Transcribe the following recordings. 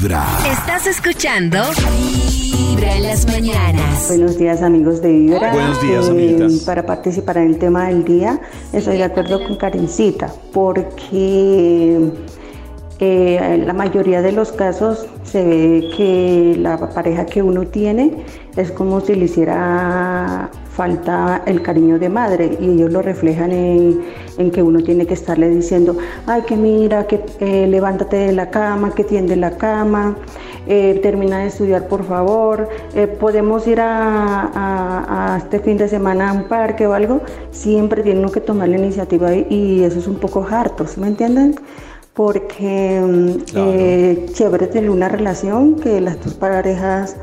Vibra. Estás escuchando Vibra en las mañanas. Buenos días amigos de Vibra. Buenos días, Eh, amiguitas. Para participar en el tema del día, estoy de acuerdo con Karencita, porque eh, en la mayoría de los casos se ve que la pareja que uno tiene es como si le hiciera falta el cariño de madre y ellos lo reflejan en, en que uno tiene que estarle diciendo, ay que mira, que eh, levántate de la cama, que tiende la cama, eh, termina de estudiar por favor, eh, podemos ir a, a- a este fin de semana a un parque o algo, siempre tiene uno que tomar la iniciativa y, y eso es un poco harto, ¿sí ¿me entienden? Porque mm, eh, chévere tener una relación que las dos parejas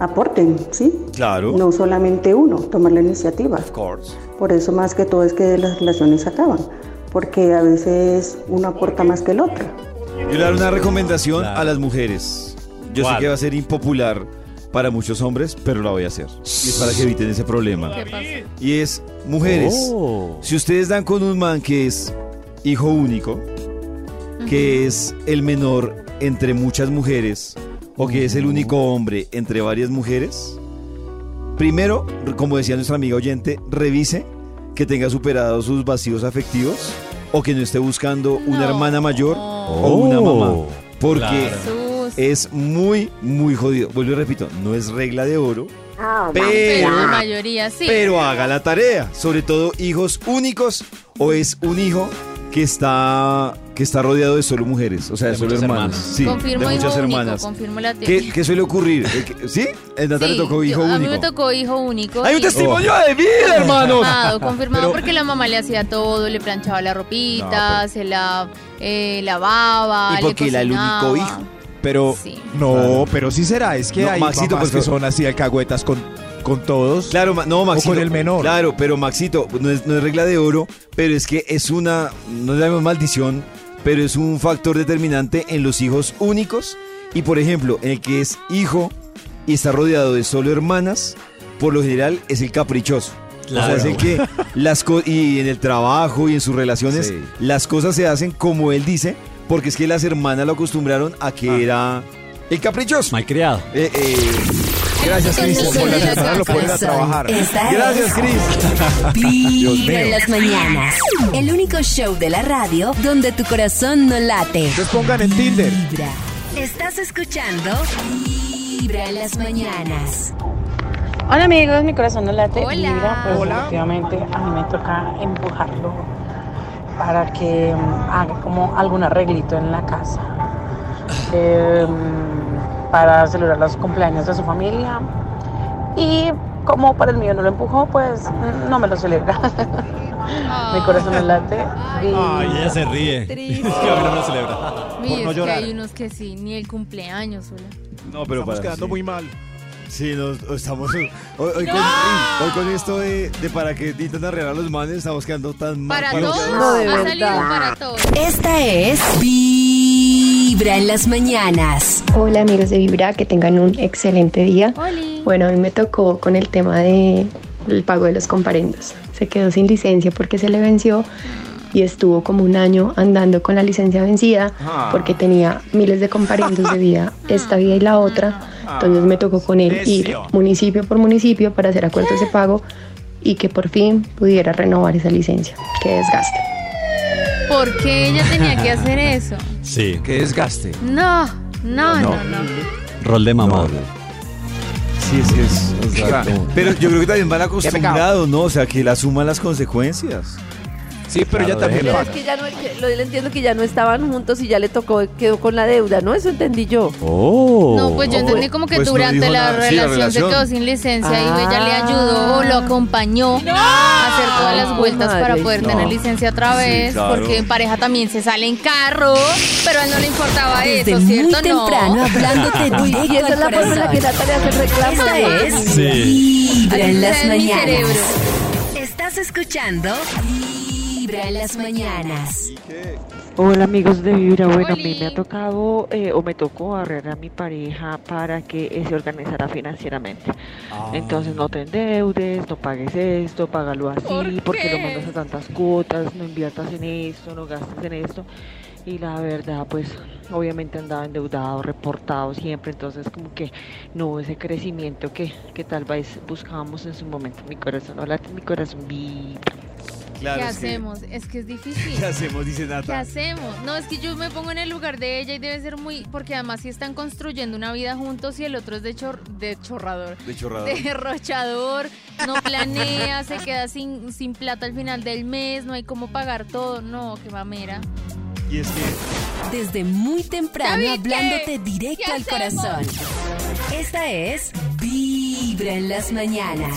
aporten, ¿sí? Claro. No solamente uno, tomar la iniciativa. Of course. Por eso más que todo es que las relaciones acaban, porque a veces uno aporta más que el otro. Yo le daré una recomendación a las mujeres. Yo sé ¿Cuál? que va a ser impopular para muchos hombres, pero la voy a hacer. Y es para que eviten ese problema. ¿Qué pasó? Y es, mujeres, Oh. si ustedes dan con un man que es hijo único, que es el menor entre muchas mujeres, o que es el único hombre entre varias mujeres, primero, como decía nuestra amiga oyente, revise que tenga superados sus vacíos afectivos o que no esté buscando una No. hermana mayor o una mamá. Porque es muy, muy jodido. Vuelvo y repito, no es regla de oro, Pero pero, la mayoría sí. pero haga la tarea. Sobre todo hijos únicos o es un hijo que está, que está rodeado de solo mujeres, o sea, de, De solo hermanas. hermanas. Sí, confirmo de muchas hijo hermanas. único, confirmo la teoría. ¿Qué, qué suele ocurrir? Eh, ¿Sí? En Natalia Sí, tocó hijo yo- único. A mí me tocó hijo único. ¡Hay un testimonio de vida, hermanos! Confirmado, confirmado Pero- porque la mamá le hacía todo, le planchaba la ropita, No, se la eh, lavaba, Y le porque era el único cocinaba. hijo. Pero Sí. no, Claro. pero sí será. Es que No, hay Maxito, mamás pues, que son así alcahuetas con, con todos. Claro, no, Maxito. con el menor. Claro, pero Maxito, no es, no es regla de oro, pero es que es una, no le llamemos maldición, pero es un factor determinante en los hijos únicos. Y por ejemplo, en el que es hijo y está rodeado de solo hermanas, por lo general es el caprichoso. O sea, es el que las co- y en el trabajo y en sus relaciones, Sí. las cosas se hacen como él dice, porque es que las hermanas lo acostumbraron a que Ah. era el caprichoso. Malcriado. Eh, eh, Gracias, sí, Por la a trabajar. Esta gracias, Cris. Vibra en las mañanas. El único show de la radio donde tu corazón no late. Entonces pongan en Tinder. Vibra. Estás escuchando Vibra en las mañanas. Hola amigos, mi corazón no late. Hola. Vibra, pues Hola. efectivamente a mí me toca empujarlo para que mm, haga como algún arreglito en la casa. Em, para celebrar los cumpleaños de su familia. Y como para el mío no lo empujó, pues no me lo celebra. mi corazón no late. Y- Ay, ella se ríe. Triste. Es que a mí no me lo celebra. Por no que llorar. hay unos que sí, ni el cumpleaños. No, pero Estamos para quedando sí. muy mal. Sí, nos, estamos. Hoy, hoy con, hoy con esto de, de para que intentan arreglar a los manes, estamos quedando tan mal. Para todos, No, de ha salido verdad. para todos. Esta es Vibra en las mañanas. Hola amigos de Vibra, que tengan un excelente día. Oli. Bueno, a mí me tocó con el tema de el pago de los comparendos. Se quedó sin licencia porque se le venció y estuvo como un año andando con la licencia vencida porque tenía miles de comparendos de vida esta vida y la otra. Entonces me tocó con él ir municipio por municipio para hacer acuerdos de pago y que por fin pudiera renovar esa licencia. Qué desgaste. ¿Por qué ella tenía que hacer eso? Sí. Qué desgaste. No, no, no, no. Rol de mamá. Sí, es que es. o sea, Exacto. pero yo creo que también van acostumbrados, ¿no? O sea, que la suman las consecuencias. Sí, pero ella también Pero lo es que ya no, yo- entiendo que ya no estaban juntos y ya le tocó, quedó con la deuda, ¿no? Eso entendí yo. Oh. No, pues yo entendí como que Pues durante la nada. Sí, la relación se quedó sin licencia y Ah. ella le ayudó o lo acompañó a hacer todas las vueltas para poder No. tener licencia otra Sí, vez, claro. porque en pareja también se sale en carro, pero a él no le importaba Desde eso, muy ¿cierto? temprano no. hablándote directo Y esa es la forma en la que. Natalia hace el reclamo. Esta es Sí. Vibra en las mañanas. Estás escuchando Vibra en las mañanas. Hola amigos de Vibra, bueno, a mí me ha tocado eh, o me tocó arreglar a mi pareja para que eh, se organizara financieramente. Entonces no te endeudes, no pagues esto, págalo así, ¿Por porque lo mandas a tantas cuotas, no inviertas en esto, no gastes en esto. Y la verdad, pues obviamente andaba endeudado, reportado siempre, entonces como que no hubo ese crecimiento que, que tal vez buscábamos en su momento. Mi corazón, no late, mi corazón vibra. Claro, ¿Qué es que- hacemos? Es que es difícil. ¿Qué hacemos? Dice ¿Qué Nata. hacemos? No, es que yo me pongo en el lugar de ella y debe ser muy... Porque además si están construyendo una vida juntos y el otro es de, chor, de chorrador. De chorrador. Derrochador, no planea, se queda sin, sin plata al final del mes, no hay cómo pagar todo. No, qué mamera. Y es que Desde muy temprano ¿Sabe qué? hablándote directo ¿Qué al hacemos? corazón. Esta es Vibra en las mañanas.